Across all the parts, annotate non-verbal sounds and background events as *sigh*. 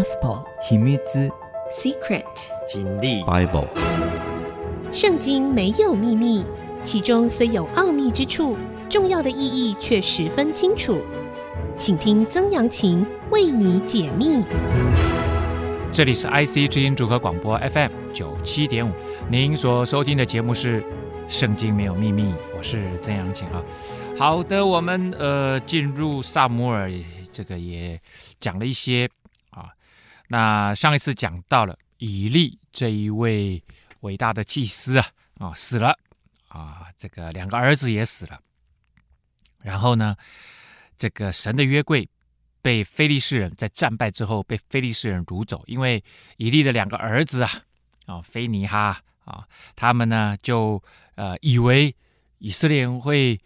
Gospel 秘密 Secret 经历 Bible 圣经没有秘密，其中虽有奥秘之处，重要的意义却十分清楚。请听曾阳晴为你解密。这里是 IC 之音主合广播 FM 九七点五，您所收听的节目是《圣经没有秘密》，我是曾阳晴啊。好的，我们呃进入撒摩尔，这个也讲了一些啊。那上一次讲到了以利这一位伟大的祭司啊啊死了啊，这个两个儿子也死了。然后呢，这个神的约柜被非利士人在战败之后被非利士人掳走，因为以利的两个儿子啊啊非尼哈啊，他们呢就呃以为以色列人会。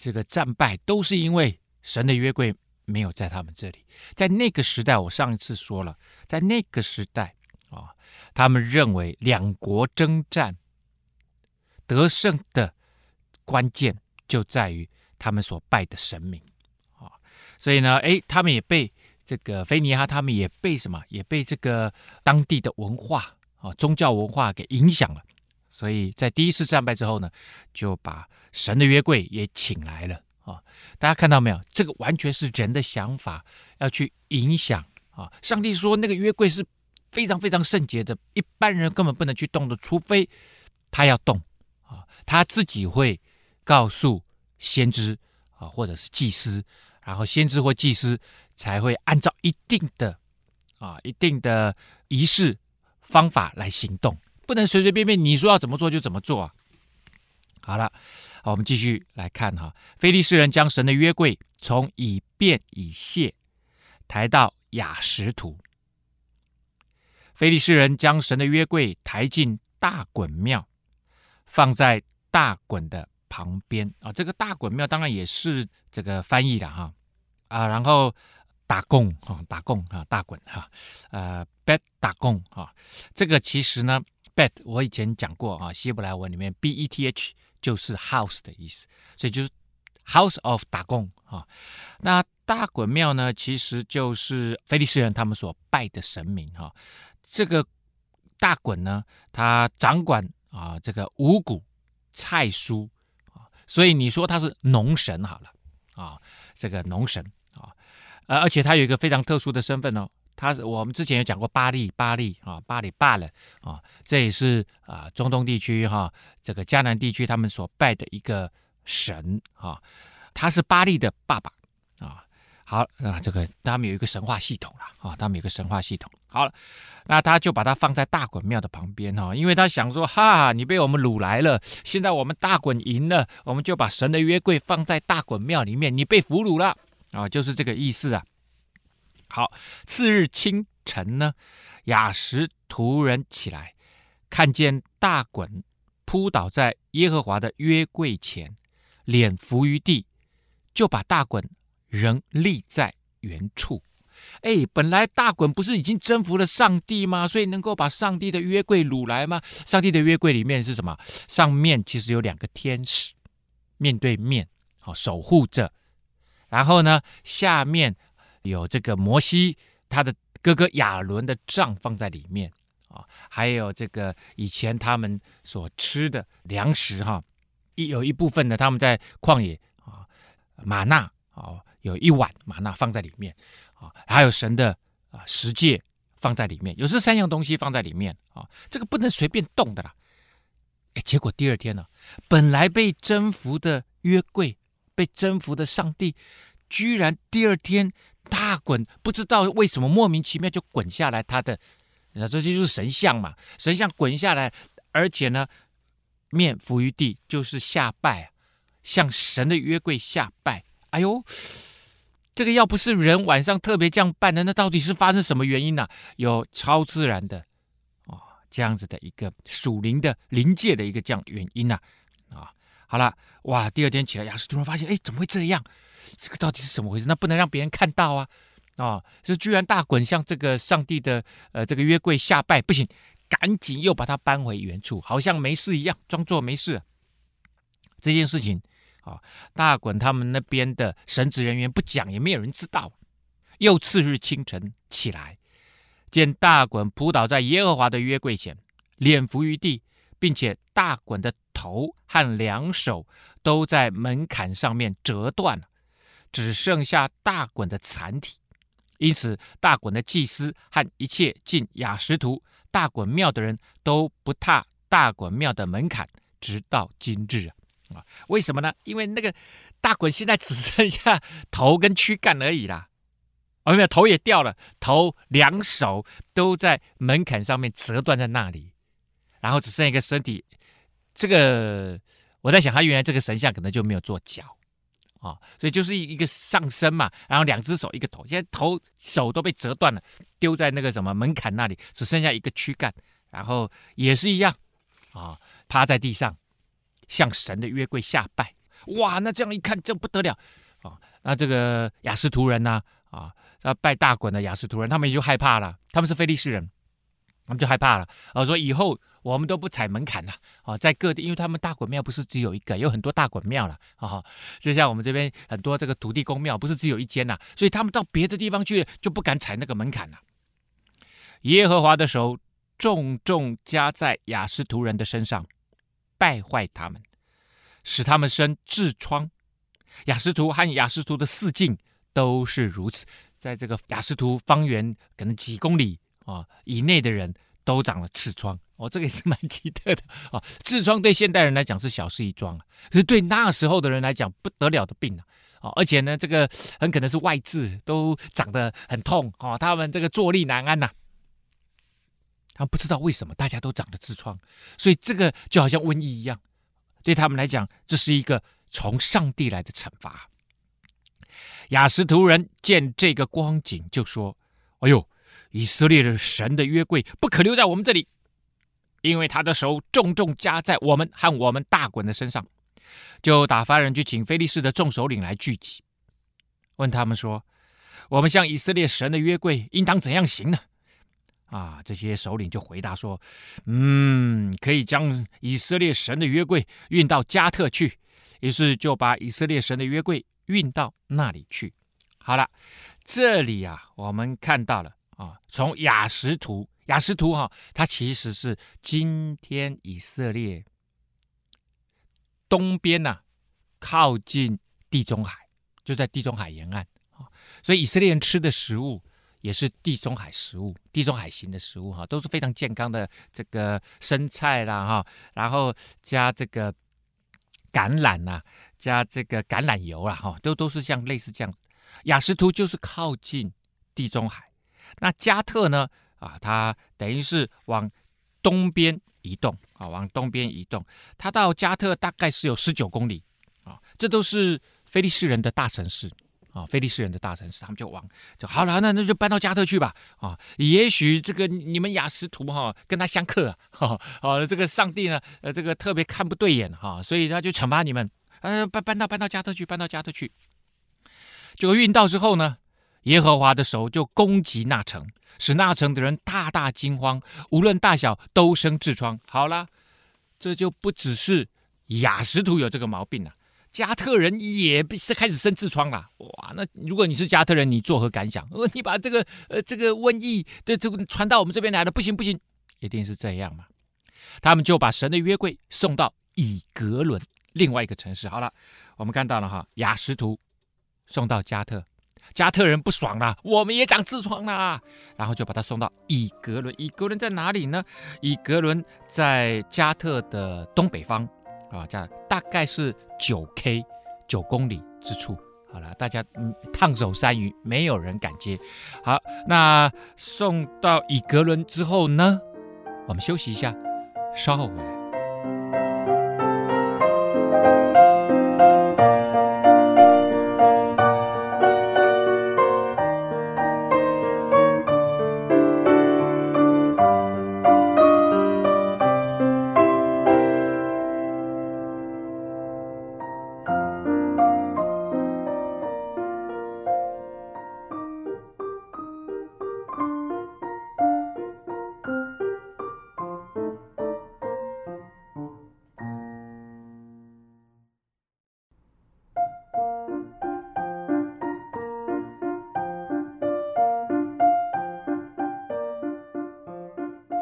这个战败都是因为神的约柜没有在他们这里。在那个时代，我上一次说了，在那个时代啊，他们认为两国征战得胜的关键就在于他们所拜的神明啊。所以呢，诶，他们也被这个菲尼哈，他们也被什么？也被这个当地的文化啊、宗教文化给影响了。所以在第一次战败之后呢，就把神的约柜也请来了啊！大家看到没有？这个完全是人的想法要去影响啊！上帝说那个约柜是非常非常圣洁的，一般人根本不能去动的，除非他要动啊，他自己会告诉先知啊，或者是祭司，然后先知或祭司才会按照一定的啊、一定的仪式方法来行动。不能随随便便，你说要怎么做就怎么做啊！好了，好，我们继续来看哈。菲利士人将神的约柜从以便以谢抬到雅什图。菲利士人将神的约柜抬进大衮庙，放在大衮的旁边啊。这个大衮庙当然也是这个翻译的哈啊，然后大贡哈，大贡哈，大衮哈，呃，Bet 大贡哈，这个其实呢。Bet 我以前讲过啊，希伯来文里面 B E T H 就是 house 的意思，所以就是 House of 打工啊。那大衮庙呢，其实就是菲利斯人他们所拜的神明哈。这个大衮呢，他掌管啊这个五谷菜蔬啊，所以你说他是农神好了啊，这个农神啊，而且他有一个非常特殊的身份哦。他是我们之前有讲过巴利巴利啊，巴利巴了啊，这也是啊中东地区哈、啊、这个迦南地区他们所拜的一个神啊，他是巴利的爸爸啊。好啊，这个他们有一个神话系统了啊，他们有一个神话系统。好了，那他就把它放在大衮庙的旁边哈，因为他想说哈，你被我们掳来了，现在我们大衮赢了，我们就把神的约柜放在大衮庙里面，你被俘虏了啊，就是这个意思啊。好，次日清晨呢，雅实突人起来，看见大衮扑倒在耶和华的约柜前，脸伏于地，就把大衮仍立在原处。哎，本来大衮不是已经征服了上帝吗？所以能够把上帝的约柜掳来吗？上帝的约柜里面是什么？上面其实有两个天使，面对面，好守护着。然后呢，下面。有这个摩西他的哥哥亚伦的杖放在里面啊，还有这个以前他们所吃的粮食哈，一有一部分呢，他们在旷野啊，玛纳啊，有一碗玛纳放在里面啊，还有神的啊十诫放在里面，有这三样东西放在里面啊，这个不能随便动的啦。哎，结果第二天呢，本来被征服的约柜，被征服的上帝，居然第二天。啊滚，不知道为什么莫名其妙就滚下来。他的，那这就是神像嘛？神像滚下来，而且呢，面伏于地，就是下拜，向神的约柜下拜。哎呦，这个要不是人晚上特别这样办的，那到底是发生什么原因呢、有超自然的哦，这样子的一个属灵的灵界的一个这样原因呢？啊、好了，哇，第二天起来，亚实突然发现，哎，怎么会这样？这个到底是怎么回事？那不能让别人看到啊！啊、哦，就居然大滚向这个上帝的呃这个约柜下拜，不行，赶紧又把它搬回原处，好像没事一样，装作没事。这件事情啊、大滚他们那边的神职人员不讲，也没有人知道。又次日清晨起来，见大滚扑倒在耶和华的约柜前，脸伏于地，并且大滚的头和两手都在门槛上面折断了，只剩下大衮的残体。因此，大衮的祭司和一切进雅什图大衮庙的人都不踏大衮庙的门槛，直到今日啊！啊，为什么呢？因为那个大衮现在只剩下头跟躯干而已啦，哦，没有，头也掉了，头两手都在门槛上面折断在那里，然后只剩一个身体。这个我在想，他原来这个神像可能就没有做脚。啊、所以就是一个上身嘛，然后两只手一个头，现在头手都被折断了，丢在那个什么门槛那里，只剩下一个躯干，然后也是一样，啊、趴在地上向神的约柜下拜，哇，那这样一看这不得了啊、那这个亚实突人呢，啊，那、拜大衮的亚实突人，他们也就害怕了，他们是菲利士人，他们就害怕了，啊，说以后。我们都不踩门槛了啊，在各地，因为他们大滚庙不是只有一个，有很多大滚庙了啊。就像我们这边很多这个土地公庙，不是只有一间呐，所以他们到别的地方去就不敢踩那个门槛了。耶和华的手重重加在亚实突人的身上，败坏他们，使他们生痔疮。亚实突和亚实突的四境都是如此，在这个亚实突方圆可能几公里啊以内的人都长了痔疮。哦，这个也是蛮奇特的啊！痔疮对现代人来讲是小事一桩啊，可是对那时候的人来讲不得了的病啊！而且呢，这个很可能是外痔，都长得很痛哦，他们这个坐立难安呐、他不知道为什么大家都长了痔疮，所以这个就好像瘟疫一样，对他们来讲，这是一个从上帝来的惩罚。雅实图人见这个光景，就说：“哎呦，以色列的神的约柜不可留在我们这里。”因为他的手重重加在我们和我们大衮的身上，就打发人去请非利士的众首领来聚集，问他们说：“我们向以色列神的约柜应当怎样行呢？”啊，这些首领就回答说：“嗯，可以将以色列神的约柜运到加特去。”于是就把以色列神的约柜运到那里去。好了，这里啊，我们看到了啊，从雅实图，雅实图哈，它其实是今天以色列东边呐、靠近地中海，就在地中海沿岸啊，所以以色列人吃的食物也是地中海食物，地中海型的食物哈，都是非常健康的这个生菜啦哈，然后加这个橄榄呐，加这个橄榄油啦哈，都都是像类似这样子。亚实突就是靠近地中海，那加特呢？啊，它等于是往东边移动啊，往东边移动。它到加特大概是有十九公里啊，这都是菲利士人的大城市啊，菲利士人的大城市，他们就往就好了，那那就搬到加特去吧啊。也许这个你们雅实图哈跟他相克啊，*laughs* 啊，这个上帝呢，呃，这个特别看不对眼哈，所以他就惩罚你们，呃，搬搬到搬到加特去，搬到加特去。就运到之后呢，耶和华的手就攻击那城。使那城的人大大惊慌，无论大小都生痔疮。好了，这就不只是雅实图有这个毛病了，加特人也是开始生痔疮了。哇，那如果你是加特人，你作何感想？呃，你把这个呃这个瘟疫的这个传到我们这边来了，不行不行，一定是这样嘛。他们就把神的约柜送到以革伦另外一个城市。好了，我们看到了哈，雅实图送到加特。加特人不爽了，我们也长痔疮了，然后就把他送到以格伦。以格伦在哪里呢？以格伦在加特的东北方啊，这样大概是九 K 九公里之处。好了，大家嗯，烫手山芋，没有人敢接。好，那送到以格伦之后呢，我们休息一下，稍后回来。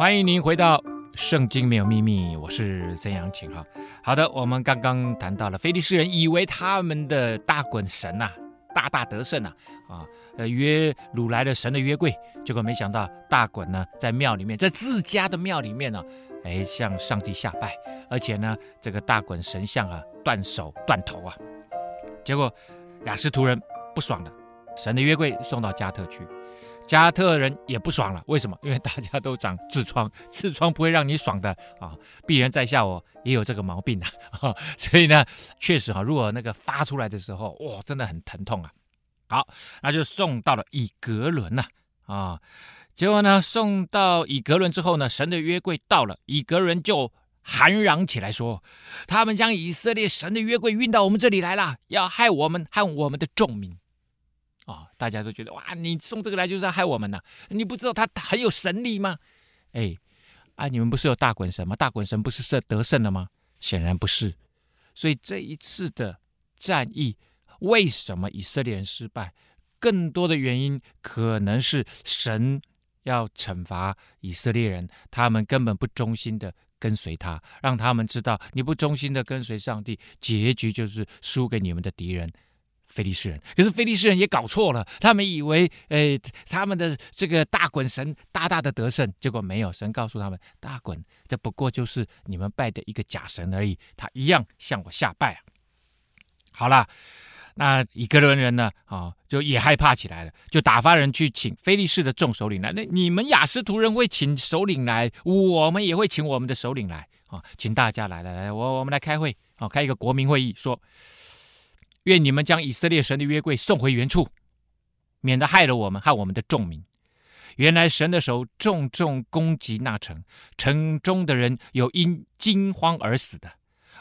欢迎您回到《圣经没有秘密》，我是曾阳晴哈。好的，我们刚刚谈到了菲利士人以为他们的大衮神呐、大大得胜呐，啊，呃约掳来了神的约柜，结果没想到大衮呢在庙里面，在自家的庙里面呢，哎向上帝下拜，而且呢这个大衮神像啊断手断头啊，结果亚实突人不爽了，神的约柜送到加特去。加特人也不爽了，为什么？因为大家都长痔疮，痔疮不会让你爽的啊！鄙人在下我也有这个毛病 *laughs* 啊，所以呢，确实哈，如果那个发出来的时候，哇，真的很疼痛啊。好，那就送到了以格伦呐啊，结果呢，送到以格伦之后呢，神的约柜到了，以格伦就喊嚷起来说，他们将以色列神的约柜运到我们这里来了，要害我们和我们的众民。啊、大家都觉得哇，你送这个来就是要害我们呐、你不知道他很有神力吗？哎，啊，你们不是有大衮神吗？大衮神不是胜得胜了吗？显然不是。所以这一次的战役，为什么以色列人失败？更多的原因可能是神要惩罚以色列人，他们根本不忠心的跟随他，让他们知道你不忠心的跟随上帝，结局就是输给你们的敌人。菲利士人，可是菲利士人也搞错了，他们以为，诶，他们的这个大衮神大大的得胜，结果没有。神告诉他们，大衮这不过就是你们拜的一个假神而已，他一样向我下拜啊。好了，那以格伦人呢，啊，就也害怕起来了，就打发人去请菲利士的众首领来。那你们亚斯图人会请首领来，我们也会请我们的首领来啊，请大家来来来，我我们来开会啊，开一个国民会议说。愿你们将以色列神的约柜送回原处，免得害了我们和我们的众民。原来神的手重重攻击那城，城中的人有因惊慌而死的，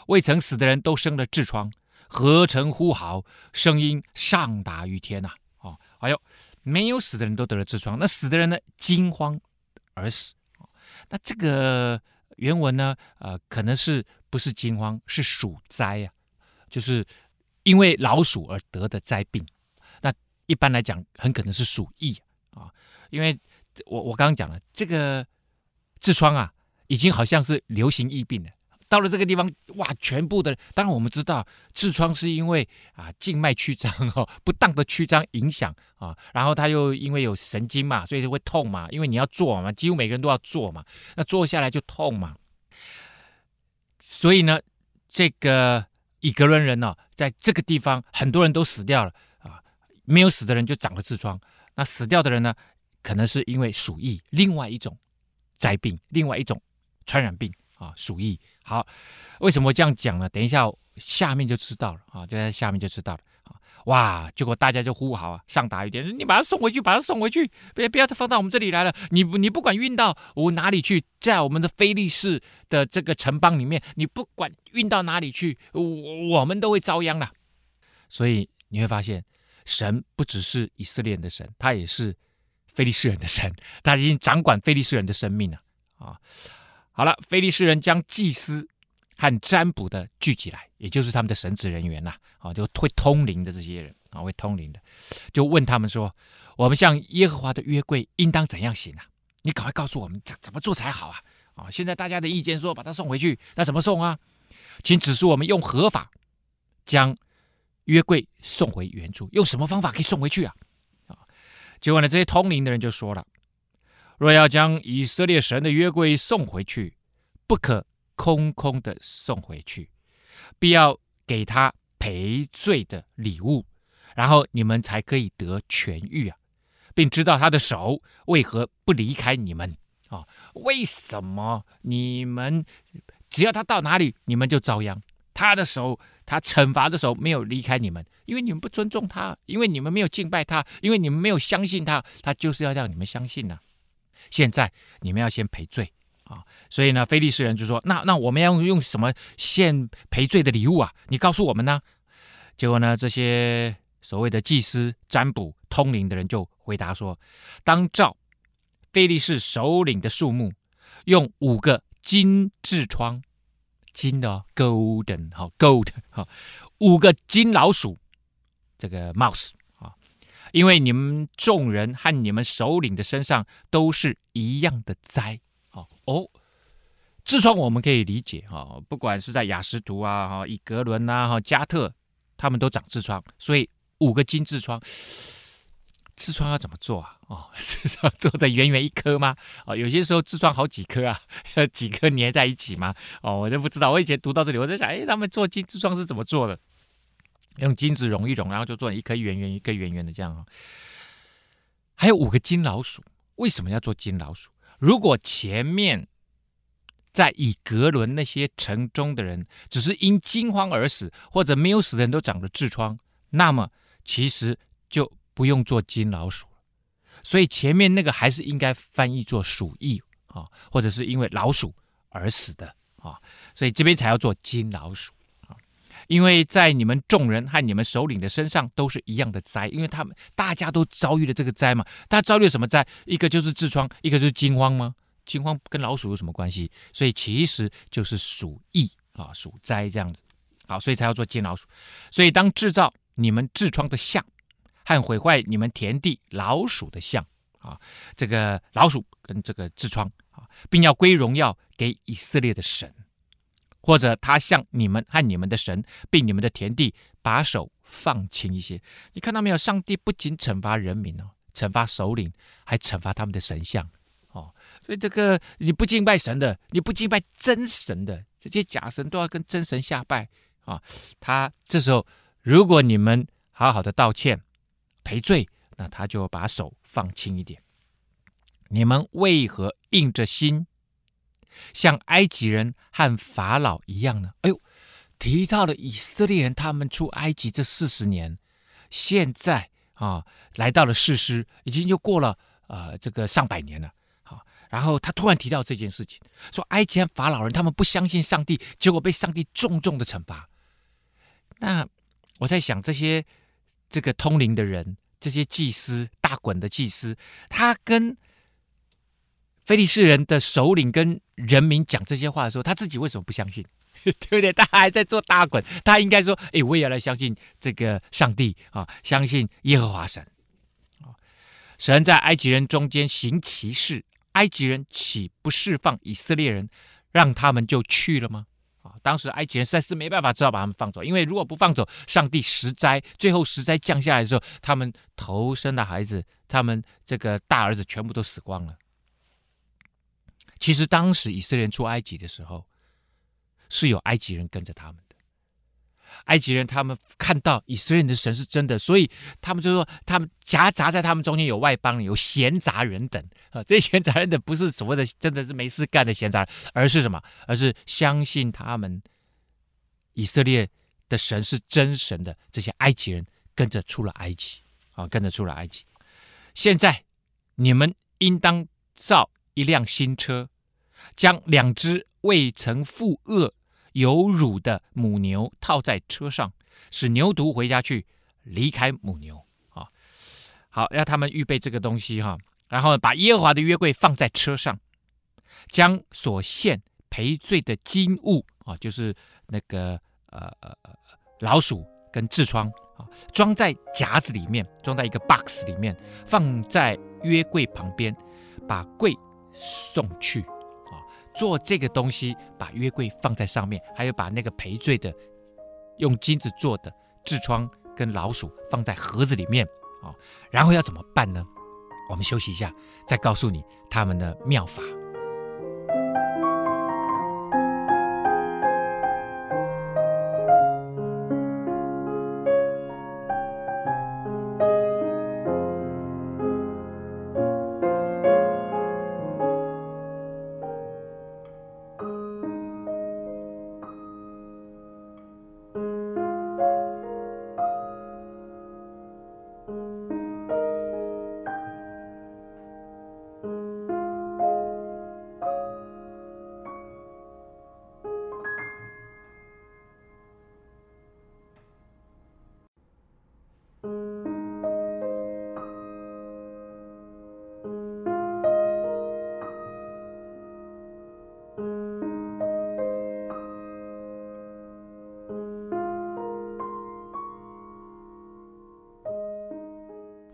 未曾死的人都生了痔疮，何城呼号，声音上达于天呐！哦，哎呦，没有死的人都得了痔疮，那死的人呢？惊慌而死。那这个原文呢？呃，可能是不是惊慌，是鼠灾啊，就是。因为老鼠而得的灾病，那一般来讲很可能是鼠疫啊。因为我我刚刚讲了，这个痔疮啊，已经好像是流行疫病了。到了这个地方，哇，全部的，当然我们知道痔疮是因为啊静脉曲张哦，*laughs* 不当的曲张影响啊，然后它又因为有神经嘛，所以就会痛嘛。因为你要坐嘛，几乎每个人都要坐嘛，那坐下来就痛嘛。所以呢，这个。以格伦人呢、在这个地方很多人都死掉了啊，没有死的人就长了痔疮。那死掉的人呢，可能是因为鼠疫，另外一种灾病，另外一种传染病啊，鼠疫。好，为什么这样讲呢？等一下下面就知道了啊，就在下面就知道了。哇！结果大家就呼号啊，上达于天，你把他送回去，把他送回去，别不要再放到我们这里来了。你你不管运到我哪里去，在我们的非利士的这个城邦里面，你不管运到哪里去，我我们都会遭殃了。所以你会发现，神不只是以色列人的神，他也是非利士人的神，他已经掌管非利士人的生命了啊！好了，非利士人将祭司。和占卜的聚集来，也就是他们的神职人员呐，啊，就会通灵的这些人啊，会通灵的，就问他们说：“我们向耶和华的约柜应当怎样行啊？你赶快告诉我们怎怎么做才好啊！啊，现在大家的意见说把他送回去，那怎么送啊？请指示我们用何法将约柜送回原处，用什么方法可以送回去啊？啊，结果呢，这些通灵的人就说了：若要将以色列神的约柜送回去，不可。空空的送回去，必要给他赔罪的礼物，然后你们才可以得痊愈啊，并知道他的手为何不离开你们啊？为什么你们只要他到哪里，你们就遭殃？他的手，他惩罚的手没有离开你们，因为你们不尊重他，因为你们没有敬拜他，因为你们没有相信他，他就是要让你们相信呢、现在你们要先赔罪。啊，所以呢，非利士人就说：“那那我们要用什么献赔罪的礼物啊？你告诉我们呢？”结果呢，这些所谓的祭司、占卜、通灵的人就回答说：“当照非利士首领的数目，用五个金痔疮，金的、golden 哈、gold 哈、哦，五个金老鼠，这个 mouse 啊，因为你们众人和你们首领的身上都是一样的灾。”好哦，痔疮我们可以理解哈，不管是在亚实突啊、哈以格伦呐、哈加特，他们都长痔疮，所以五个金痔疮，痔疮要怎么做啊？哦，*laughs* 痔疮做的圆圆一颗吗？哦，有些时候痔疮好几颗啊，*laughs* 几颗粘在一起吗？哦，我就不知道。我以前读到这里，我在想，哎，他们做金痔疮是怎么做的？用金子融一融，然后就做一颗圆圆一个圆圆的这样啊。还有五个金老鼠，为什么要做金老鼠？如果前面在以格伦那些城中的人只是因惊慌而死，或者没有死的人都长了痔疮，那么其实就不用做金老鼠。所以前面那个还是应该翻译做鼠疫啊，或者是因为老鼠而死的啊，所以这边才要做金老鼠。因为在你们众人和你们首领的身上都是一样的灾，因为他们大家都遭遇了这个灾嘛。大家遭遇了什么灾？一个就是痔疮，一个就是惊慌吗？惊慌跟老鼠有什么关系？所以其实就是鼠疫啊，鼠灾这样子。好，所以才要做金老鼠。所以当制造你们痔疮的像和毁坏你们田地老鼠的像啊，这个老鼠跟这个痔疮啊，并要归荣耀给以色列的神。或者他向你们和你们的神，并你们的田地，把手放轻一些。你看到没有？上帝不仅惩罚人民哦，惩罚首领，还惩罚他们的神像哦。所以这个你不敬拜神的，你不敬拜真神的，这些假神都要跟真神下拜啊、他这时候，如果你们好好的道歉赔罪，那他就把手放轻一点。你们为何硬着心？像埃及人和法老一样呢？哎呦，提到了以色列人，他们出埃及这四十年，现在啊，来到了士师，已经就过了呃这个上百年了。好，然后他突然提到这件事情，说埃及和法老人他们不相信上帝，结果被上帝重重的惩罚。那我在想，这些这个通灵的人，这些祭司，大衮的祭司，他跟。非利士人的首领跟人民讲这些话的时候，他自己为什么不相信？*laughs* 对不对？他还在做大滚，他应该说：“哎，我也要来相信这个上帝啊，相信耶和华神。”神在埃及人中间行奇事，埃及人岂不释放以色列人，让他们就去了吗？啊，当时埃及人实在是没办法，只好把他们放走。因为如果不放走，上帝十灾，最后十灾降下来的时候，他们头生的孩子，他们这个大儿子全部都死光了。其实当时以色列出埃及的时候，是有埃及人跟着他们的。埃及人他们看到以色列的神是真的，所以他们就说，他们夹杂在他们中间有外邦人，有闲杂人等啊。这些闲杂人等不是所谓的真的是没事干的闲杂人，而是什么？而是相信他们以色列的神是真神的这些埃及人跟着出了埃及啊，跟着出了埃及。现在你们应当造。一辆新车，将两只未曾负轭、有乳的母牛套在车上，使牛犊回家去，离开母牛。啊，好，让他们预备这个东西哈，然后把耶和华的约柜放在车上，将所献赔罪的金物啊，就是那个呃老鼠跟痔疮啊，装在夹子里面，装在一个 box 里面，放在约柜旁边，把柜。送去啊，做这个东西，把约柜放在上面，还有把那个赔罪的用金子做的痔疮跟老鼠放在盒子里面啊，然后要怎么办呢？我们休息一下，再告诉你他们的妙法。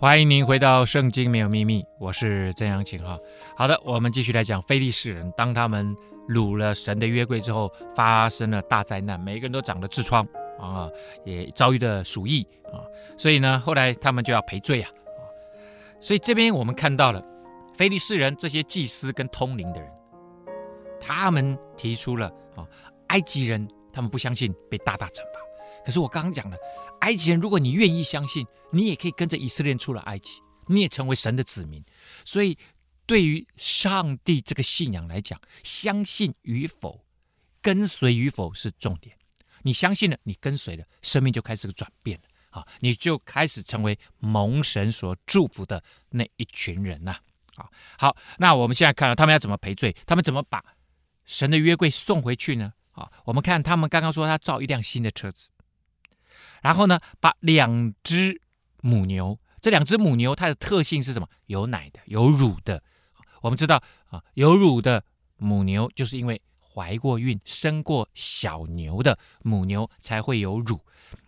欢迎您回到《圣经没有秘密》，我是曾阳晴哈。好的，我们继续来讲非利士人，当他们掳了神的约柜之后，发生了大灾难，每个人都长了痔疮啊，也遭遇了鼠疫啊，所以呢，后来他们就要赔罪啊。所以这边我们看到了非利士人这些祭司跟通灵的人，他们提出了啊，埃及人他们不相信被大大惩罚，可是我刚刚讲了。埃及人，如果你愿意相信，你也可以跟着以色列出了埃及，你也成为神的子民。所以，对于上帝这个信仰来讲，相信与否、跟随与否是重点。你相信了，你跟随了，生命就开始个转变了啊！你就开始成为蒙神所祝福的那一群人呐！啊，好，那我们现在看到他们要怎么赔罪，他们怎么把神的约柜送回去呢？啊，我们看他们刚刚说他造一辆新的车子。然后呢，把两只母牛，这两只母牛它的特性是什么？有奶的，有乳的。我们知道啊，有乳的母牛就是因为怀过孕、生过小牛的母牛才会有乳，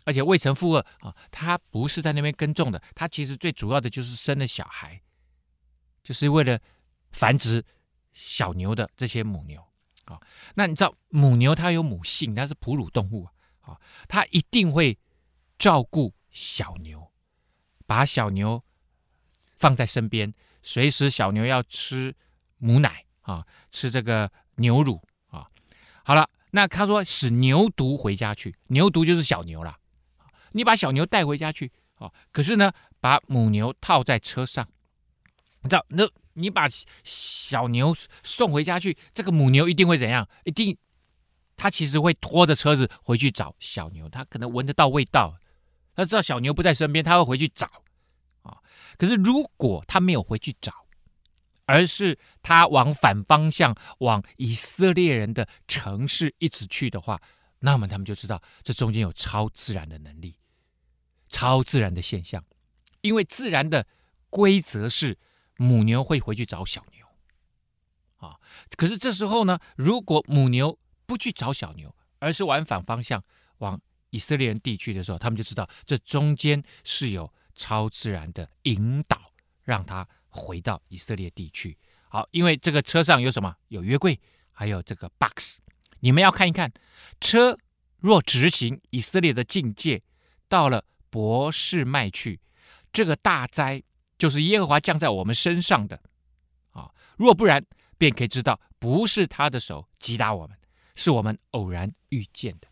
而且未曾负轭啊，它不是在那边耕种的，它其实最主要的就是生了小孩，就是为了繁殖小牛的这些母牛啊。那你知道母牛它有母性，它是哺乳动物啊，它一定会。照顾小牛，把小牛放在身边，随时小牛要吃母奶啊，吃这个牛乳啊。好了，那他说使牛犊回家去，牛犊就是小牛啦。你把小牛带回家去啊，可是呢，把母牛套在车上，你知道，那你把小牛送回家去，这个母牛一定会怎样？一定，它其实会拖着车子回去找小牛，它可能闻得到味道。他知道小牛不在身边，他会回去找啊。可是如果他没有回去找，而是他往反方向，往以色列人的城市一直去的话，那么他们就知道这中间有超自然的能力，超自然的现象。因为自然的规则是母牛会回去找小牛啊。可是这时候呢，如果母牛不去找小牛，而是往反方向往。以色列人地区的时候，他们就知道这中间是有超自然的引导，让他回到以色列地区。好，因为这个车上有什么？有约柜，还有这个 box。你们要看一看，车若直行以色列的境界，到了伯士麦去，这个大灾就是耶和华降在我们身上的啊。若不然，便可以知道不是他的手击打我们，是我们偶然遇见的。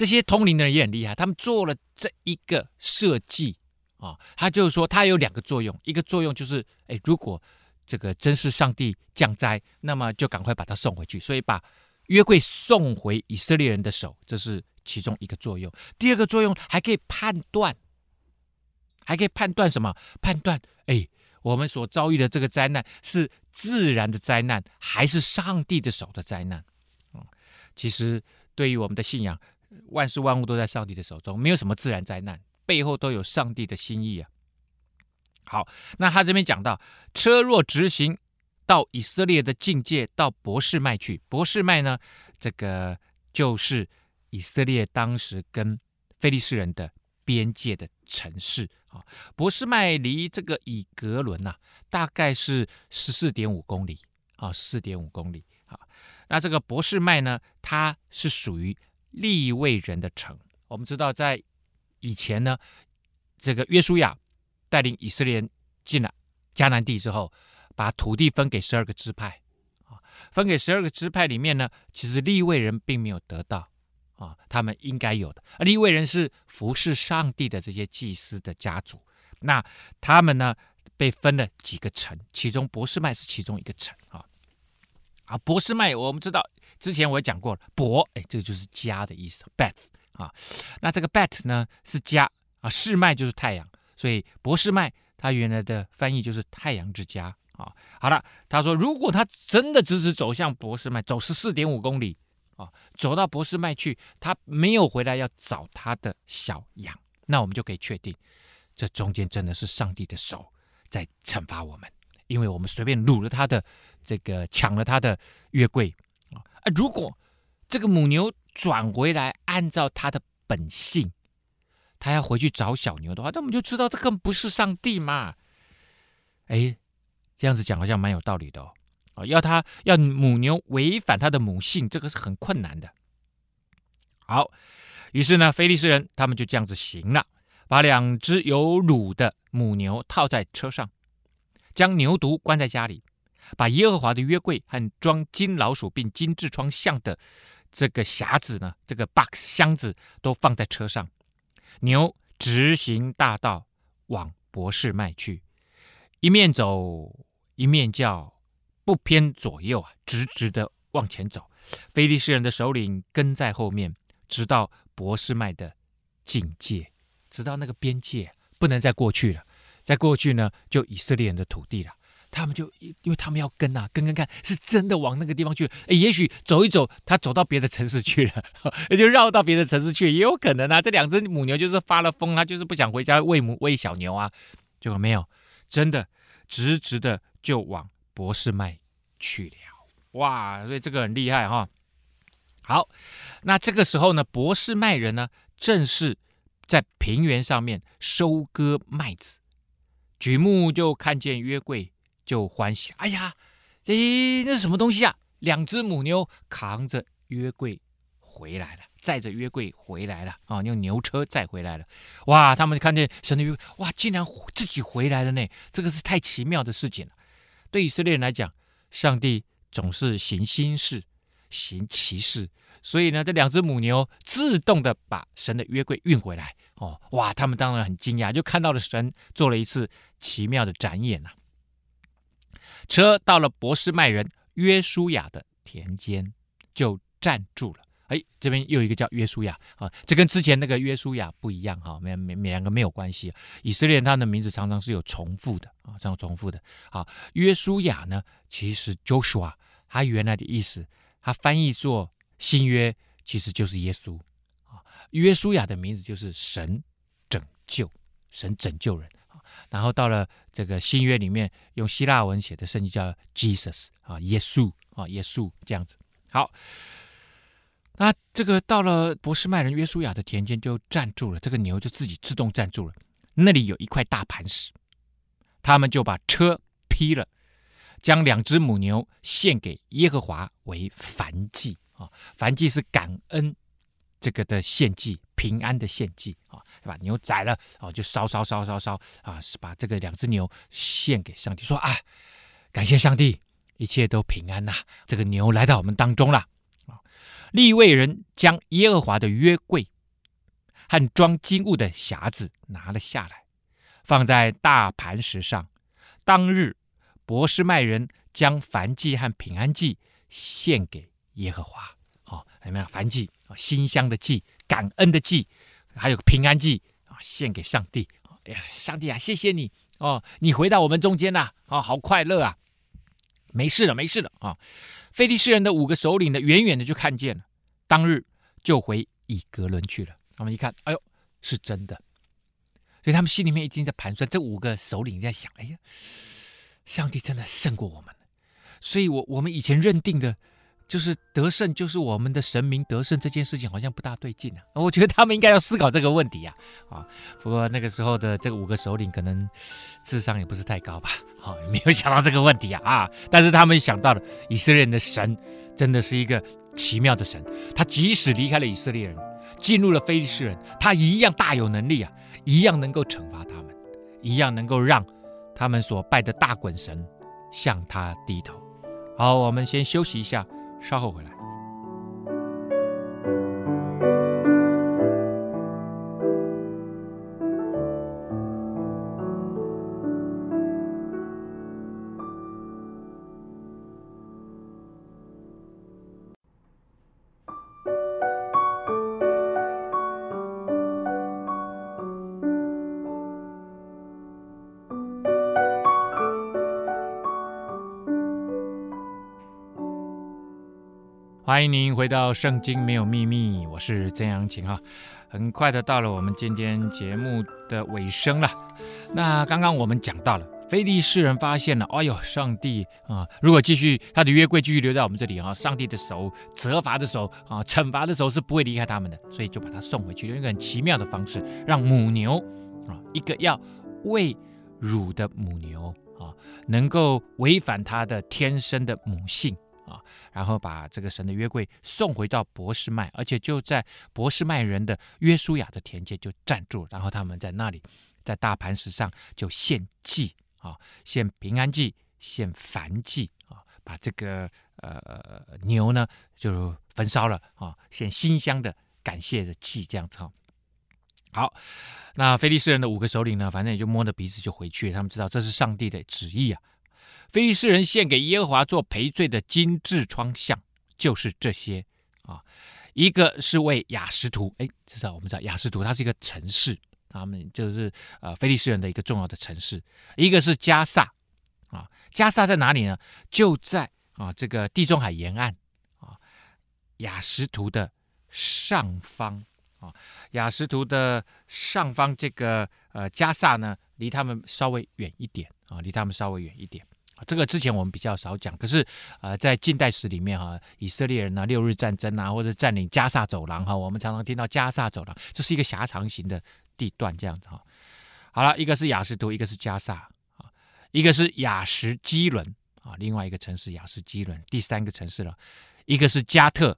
这些通灵的人也很厉害，他们做了这一个设计啊，他就是说，他有两个作用，一个作用就是，哎，如果这个真是上帝降灾，那么就赶快把他送回去，所以把约柜送回以色列人的手，这是其中一个作用。第二个作用还可以判断，还可以判断什么？判断，哎，我们所遭遇的这个灾难是自然的灾难，还是上帝的手的灾难？嗯，其实对于我们的信仰。万事万物都在上帝的手中，没有什么自然灾难，背后都有上帝的心意啊。好，那他这边讲到，车若直行到以色列的境界，到博士麦去。博士麦呢，这个就是以色列当时跟菲利士人的边界的城市啊。博士麦离这个以格伦呐、啊，大概是十四点五公里啊，十四点五公里啊。那这个博士麦呢，它是属于。利未人的城，我们知道，在以前呢，这个约书亚带领以色列人进了迦南地之后，把土地分给十二个支派啊，分给十二个支派里面呢，其实利未人并没有得到啊，他们应该有的。而利未人是服侍上帝的这些祭司的家族，那他们呢，被分了几个城，其中伯示麦是其中一个城啊。啊，博士麦我们知道。之前我也讲过了，博哎，这个就是家的意思，Beth 啊，那这个 Beth 呢是家啊，世麦就是太阳，所以博士麦他原来的翻译就是太阳之家啊。好了，他说如果他真的直直走向博士麦，走十四点五公里啊，走到博士麦去，他没有回来要找他的小羊，那我们就可以确定，这中间真的是上帝的手在惩罚我们，因为我们随便掳了他的这个，抢了他的月桂。啊，如果这个母牛转回来，按照它的本性，他要回去找小牛的话，那我们就知道这根本不是上帝嘛。哎，这样子讲好像蛮有道理的哦。要他要母牛违反他的母性，这个是很困难的。好，于是呢，菲利斯人他们就这样子行了，把两只有乳的母牛套在车上，将牛犊关在家里，把耶和华的约柜和装金老鼠并金痔疮像的这个匣子呢，这个 box 箱子都放在车上。牛直行大道往伯士麦去，一面走一面叫，不偏左右啊，直直的往前走。非利士人的首领跟在后面，直到伯士麦的境界，直到那个边界，不能再过去了。再过去呢，就以色列人的土地了。他们就因为他们要跟啊，跟跟看，是真的往那个地方去。诶，也许走一走，他走到别的城市去了，*laughs* 就绕到别的城市去，也有可能啊。这两只母牛就是发了疯啊，就是不想回家喂母喂小牛啊。结果没有，真的直直的就往博士麦去了。哇，所以这个很厉害哈。好，那这个时候呢，博士麦人呢，正是在平原上面收割麦子，举目就看见约柜。就欢喜，哎呀，这那是什么东西啊？两只母牛扛着约柜回来了，载着约柜回来了啊！用牛车载回来了。哇，他们看见神的约柜，哇，竟然自己回来了呢！这个是太奇妙的事情了。对以色列人来讲，上帝总是行心事，行奇事，所以呢，这两只母牛自动的把神的约柜运回来。哦，哇，他们当然很惊讶，就看到了神做了一次奇妙的展演呐、啊。车到了伯士麦人约书亚的田间，就站住了。哎，这边又一个叫约书亚啊，这跟之前那个约书亚不一样哈，没没两个没有关系。以色列人他的名字常常是有重复的啊，这样重复的。好，约书亚呢，其实 Joshua 他原来的意思，他翻译作新约，其实就是耶稣啊。约书亚的名字就是神拯救，神拯救人。然后到了这个新约里面，用希腊文写的圣经叫 Jesus 啊，耶稣啊，耶稣这样子。好，那这个到了伯示麦人约书亚的田间就站住了，这个牛就自己自动站住了。那里有一块大磐石，他们就把车劈了，将两只母牛献给耶和华为燔祭啊，燔祭是感恩。这个的献祭，平安的献祭啊，是吧？牛宰了哦，就烧烧烧烧烧啊，是把这个两只牛献给上帝，说啊，感谢上帝，一切都平安呐。这个牛来到我们当中了啊。利未人将耶和华的约柜和装金物的匣子拿了下来，放在大磐石上。当日，伯示麦人将燔祭和平安祭献给耶和华。好，怎么样？燔祭。馨香的祭，感恩的祭，还有平安祭啊，献给上帝。哎呀，上帝啊，谢谢你哦，你回到我们中间了啊，好快乐啊！没事了，没事了啊！非利士人的五个首领呢，远远的就看见了，当日就回以革伦去了。他们一看，哎呦，是真的，所以他们心里面已经在盘算，这五个首领在想，哎呀，上帝真的胜过我们，所以我我们以前认定的。就是得胜，就是我们的神明得胜这件事情好像不大对劲啊！我觉得他们应该要思考这个问题呀！啊，不过那个时候的这五个首领可能智商也不是太高吧？好，没有想到这个问题啊！啊，但是他们想到了以色列人的神真的是一个奇妙的神，他即使离开了以色列人，进入了非利士人，他一样大有能力啊，一样能够惩罚他们，一样能够让他们所拜的大衮神向他低头。好，我们先休息一下。稍后回来。欢迎您回到《圣经没有秘密》，我是曾阳晴哈。很快的到了我们今天节目的尾声了。那刚刚我们讲到了非利士人发现了，哎呦，上帝啊！如果继续他的约柜继续留在我们这里啊，上帝的手责罚的手啊，惩罚的手是不会离开他们的，所以就把他送回去，用一个很奇妙的方式，让母牛啊，一个要喂乳的母牛啊，能够违反他的天生的母性啊，然后把这个神的约柜送回到伯士麦，而且就在伯士麦人的约书亚的田间就站住，然后他们在那里在大磐石上就献祭。啊，献平安祭，献燔祭啊，把这个呃牛呢就焚烧了啊，献馨香的感谢的祭，这样子。好，那非利士人的五个首领呢，反正也就摸着鼻子就回去，他们知道这是上帝的旨意啊。非利士人献给耶和华做赔罪的金痔疮像，就是这些啊。一个是为雅实图，哎，知道我们知道亚实图，它是一个城市。他们就是呃，非利士人的一个重要的城市，一个是迦萨啊，迦萨在哪里呢？就在啊这个地中海沿岸啊，雅实图的上方啊，雅实图的上方这个呃迦萨呢，离他们稍微远一点啊，离他们稍微远一点。这个之前我们比较少讲，可是呃，在近代史里面哈，以色列人呢六日战争啊，或者占领加萨走廊哈，我们常常听到加萨走廊，这是一个狭长型的地段这样子哈。好了，一个是亚实突，一个是加萨啊，一个是雅什基伦啊，另外一个城市雅什基伦，第三个城市了，一个是加特，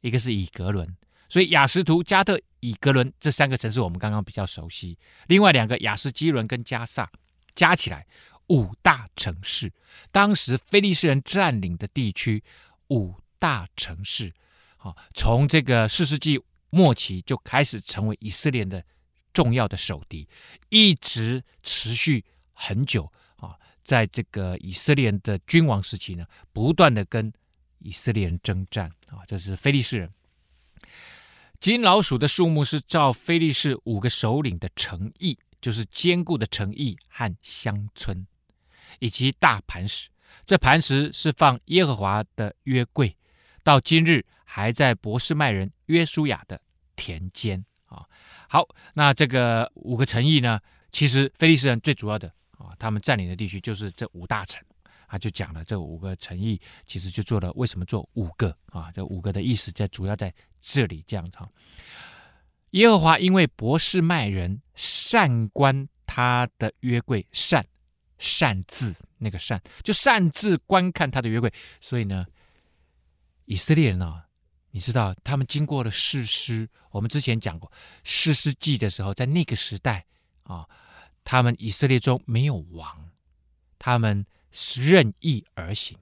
一个是以格伦。所以雅什图、加特、以格伦这三个城市我们刚刚比较熟悉，另外两个雅什基伦跟加萨加起来。五大城市，当时菲利士人占领的地区，五大城市，啊，从这个四世纪末期就开始成为以色列的重要的守敌，一直持续很久啊，在这个以色列的君王时期呢，不断的跟以色列人征战啊，这是菲利士人。金老鼠的数目是照菲利士五个首领的城邑，就是坚固的城邑和乡村。以及大磐石，这磐石是放耶和华的约柜，到今日还在伯士麦人约书亚的田间啊。好，那这个五个城邑呢，其实非利士人最主要的啊，他们占领的地区就是这五大城啊，就讲了这五个城邑，其实就做了为什么做五个啊？这五个的意思在主要在这里这样子。耶和华因为伯士麦人善观他的约柜善。擅自那个擅，就擅自观看他的约柜，所以呢，以色列人啊，你知道他们经过了士师，我们之前讲过士师记的时候，在那个时代啊，他们以色列中没有王，他们是任意而行。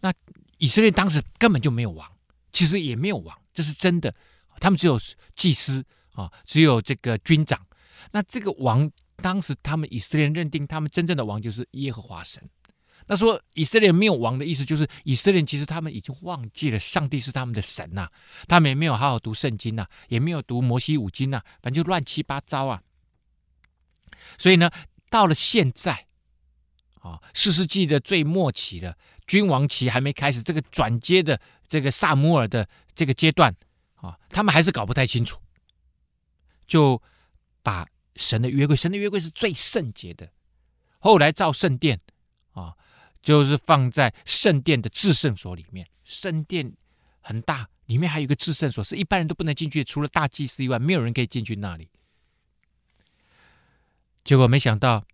那以色列当时根本就没有王，其实也没有王，这是真的，他们只有祭司啊，只有这个军长。那这个王。当时他们以色列认定他们真正的王就是耶和华神。那说以色列没有王的意思，就是以色列其实他们已经忘记了上帝是他们的神呐、他们也没有好好读圣经呐、也没有读摩西五经呐、反正就乱七八糟啊。所以呢，到了现在啊，四世纪的最末期的君王期还没开始，这个转接的这个撒母耳的这个阶段啊，他们还是搞不太清楚，就把。神的约柜，神的约柜是最圣洁的。后来造圣殿啊，就是放在圣殿的至圣所里面。圣殿很大，里面还有一个至圣所，是一般人都不能进去，除了大祭司以外，没有人可以进去那里。结果没想到，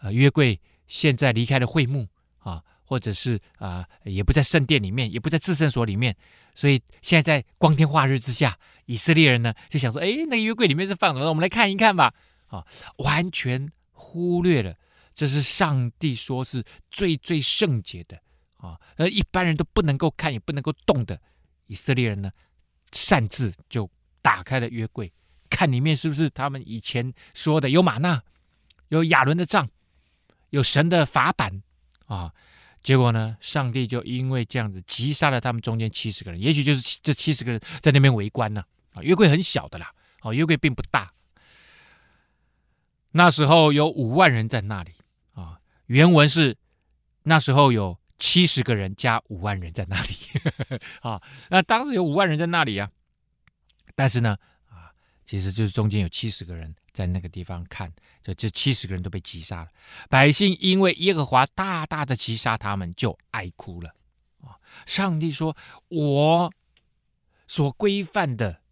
呃，约柜现在离开了会幕啊，或者是啊，也不在圣殿里面，也不在至圣所里面。所以现在在光天化日之下，以色列人呢就想说：“哎，那个约柜里面是放什么？我们来看一看吧。”啊，完全忽略了这是上帝说是最最圣洁的啊，而一般人都不能够看也不能够动的。以色列人呢，擅自就打开了约柜，看里面是不是他们以前说的有玛纳，有亚伦的杖，有神的法版啊。结果呢，上帝就因为这样子击杀了他们中间七十个人，也许就是这七十个人在那边围观呢。啊，约柜很小的啦，哦，约柜并不大。那时候有五万人在那里啊，原文是那时候有七十个人加五万人在那里 *laughs* 啊。那当时有五万人在那里啊，但是呢，啊，其实就是中间有七十个人在那个地方看，就这七十个人都被击杀了。百姓因为耶和华大大的击杀他们，就哀哭了。啊，上帝说：“我所规范的，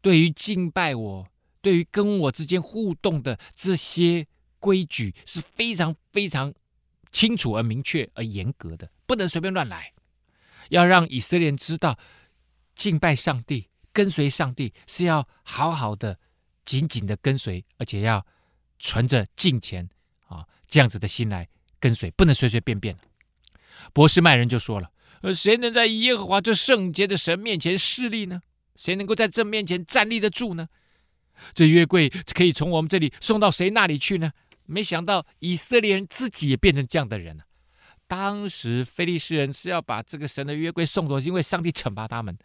对于敬拜我，对于跟我之间互动的这些规矩，是非常非常清楚而明确而严格的，不能随便乱来。要让以色列人知道，敬拜上帝。”跟随上帝是要好好的、紧紧的跟随，而且要存着敬虔啊这样子的心来跟随，不能随随便便。博士麦人就说了：“呃，谁能在耶和华这圣洁的神面前势立呢？谁能够在这面前站立得住呢？这约柜可以从我们这里送到谁那里去呢？”没想到以色列人自己也变成这样的人了。当时非利士人是要把这个神的约柜送走，因为上帝惩罚他们。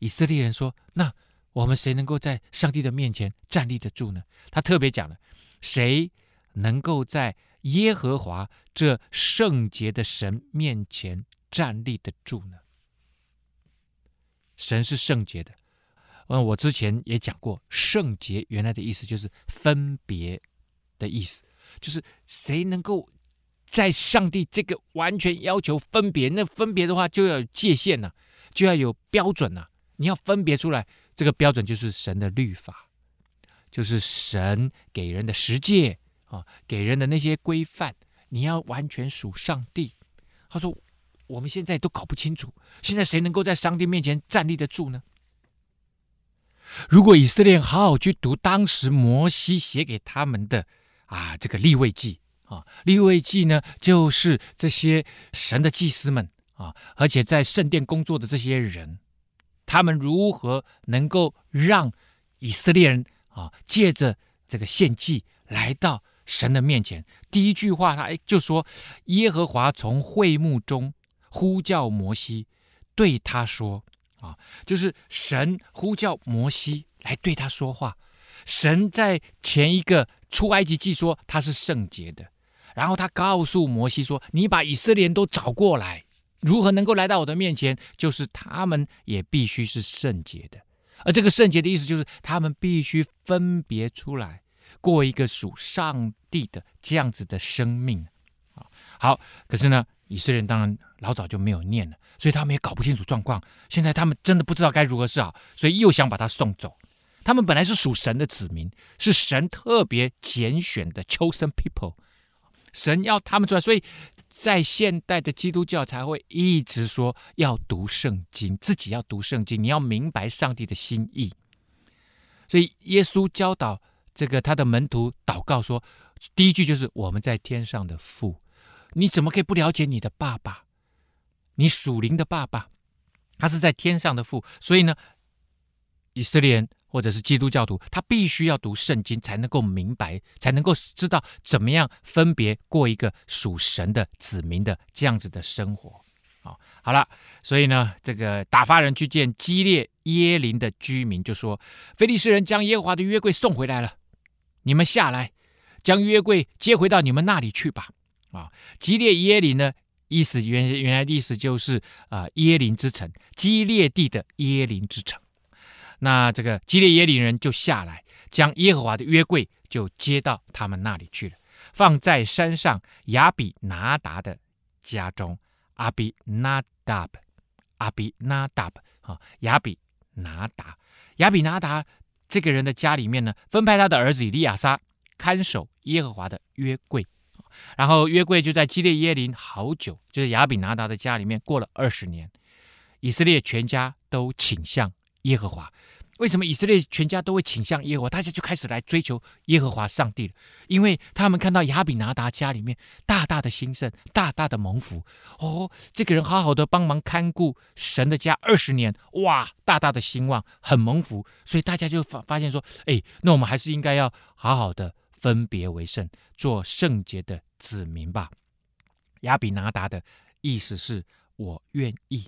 以色列人说：“那我们谁能够在上帝的面前站立得住呢？”他特别讲了：“谁能够在耶和华这圣洁的神面前站立得住呢？”神是圣洁的。嗯，我之前也讲过，圣洁原来的意思就是分别的意思，就是谁能够在上帝这个完全要求分别？那分别的话，就要有界限呐、就要有标准呐、你要分别出来，这个标准就是神的律法，就是神给人的十诫啊，给人的那些规范。你要完全属上帝。他说：“我们现在都搞不清楚，现在谁能够在上帝面前站立得住呢？”如果以色列好好去读当时摩西写给他们的啊，这个立位记啊，立位记呢，就是这些神的祭司们啊，而且在圣殿工作的这些人。他们如何能够让以色列人啊，借着这个献祭来到神的面前？第一句话，他就说：“耶和华从会幕中呼叫摩西，对他说：啊，就是神呼叫摩西来对他说话。神在前一个出埃及记说他是圣洁的，然后他告诉摩西说：你把以色列人都找过来。”如何能够来到我的面前？就是他们也必须是圣洁的，而这个圣洁的意思就是他们必须分别出来，过一个属上帝的这样子的生命。啊，好，可是呢，以色列人当然老早就没有念了，所以他们也搞不清楚状况。现在他们真的不知道该如何是好，所以又想把他送走。他们本来是属神的子民，是神特别拣选的 chosen people，神要他们出来，所以。在现代的基督教才会一直说要读圣经，自己要读圣经，你要明白上帝的心意。所以耶稣教导这个他的门徒祷告说，第一句就是我们在天上的父，你怎么可以不了解你的爸爸？你属灵的爸爸，他是在天上的父，所以呢，以色列人。或者是基督教徒，他必须要读圣经，才能够明白，才能够知道怎么样分别过一个属神的子民的这样子的生活。好，好了，所以呢，这个打发人去见基列耶林的居民，就说：菲利士人将耶和华的约柜送回来了，你们下来，将约柜接回到你们那里去吧。啊，基列耶林呢，意思原原来的意思就是啊、呃，耶琳之城，基列地的耶林之城。那这个基列耶琳人就下来，将耶和华的约柜就接到他们那里去了，放在山上亚比拿达的家中。阿比拿达，阿比拿达，啊，亚比拿达，亚比拿达这个人的家里面呢，分派他的儿子以利亚撒看守耶和华的约柜，然后约柜就在基列耶林好久，就是亚比拿达的家里面过了二十年，以色列全家都倾向耶和华。为什么以色列全家都会倾向耶和华？大家就开始来追求耶和华上帝了，因为他们看到亚比拿达家里面大大的兴盛，大大的蒙福。哦，这个人好好的帮忙看顾神的家二十年，哇，大大的兴旺，很蒙福。所以大家就发发现说，哎，那我们还是应该要好好的分别为圣，做圣洁的子民吧。亚比拿达的意思是我愿意，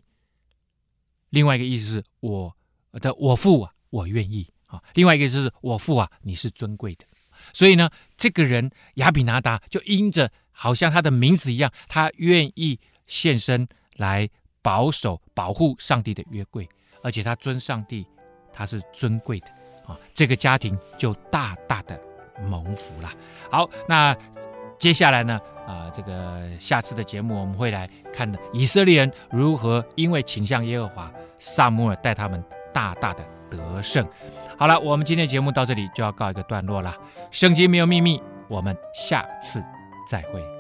另外一个意思是我的我父啊。我愿意啊！另外一个就是我父啊，你是尊贵的，所以呢，这个人亚比拿达就因着好像他的名字一样，他愿意献身来保守、保护上帝的约柜，而且他尊上帝，他是尊贵的啊，这个家庭就大大的蒙福了。好，那接下来呢，啊，这个下次的节目我们会来看的以色列人如何因为倾向耶和华，撒母耳带他们大大的得胜。好了，我们今天的节目到这里就要告一个段落了。圣经没有秘密，我们下次再会。